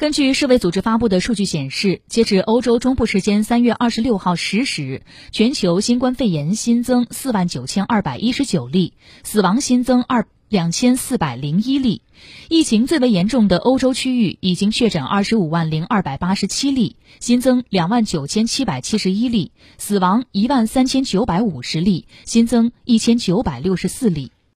根据世卫组织发布的数据显示，截至欧洲中部时间三月二十六号十时，全球新冠肺炎新增四万九千二百一十九例，死亡新增二两千四百零一例。疫情最为严重的欧洲区域已经确诊二十五万零二百八十七例，新增两万九千七百七十一例，死亡一万三千九百五十例，新增一千九百六十四例。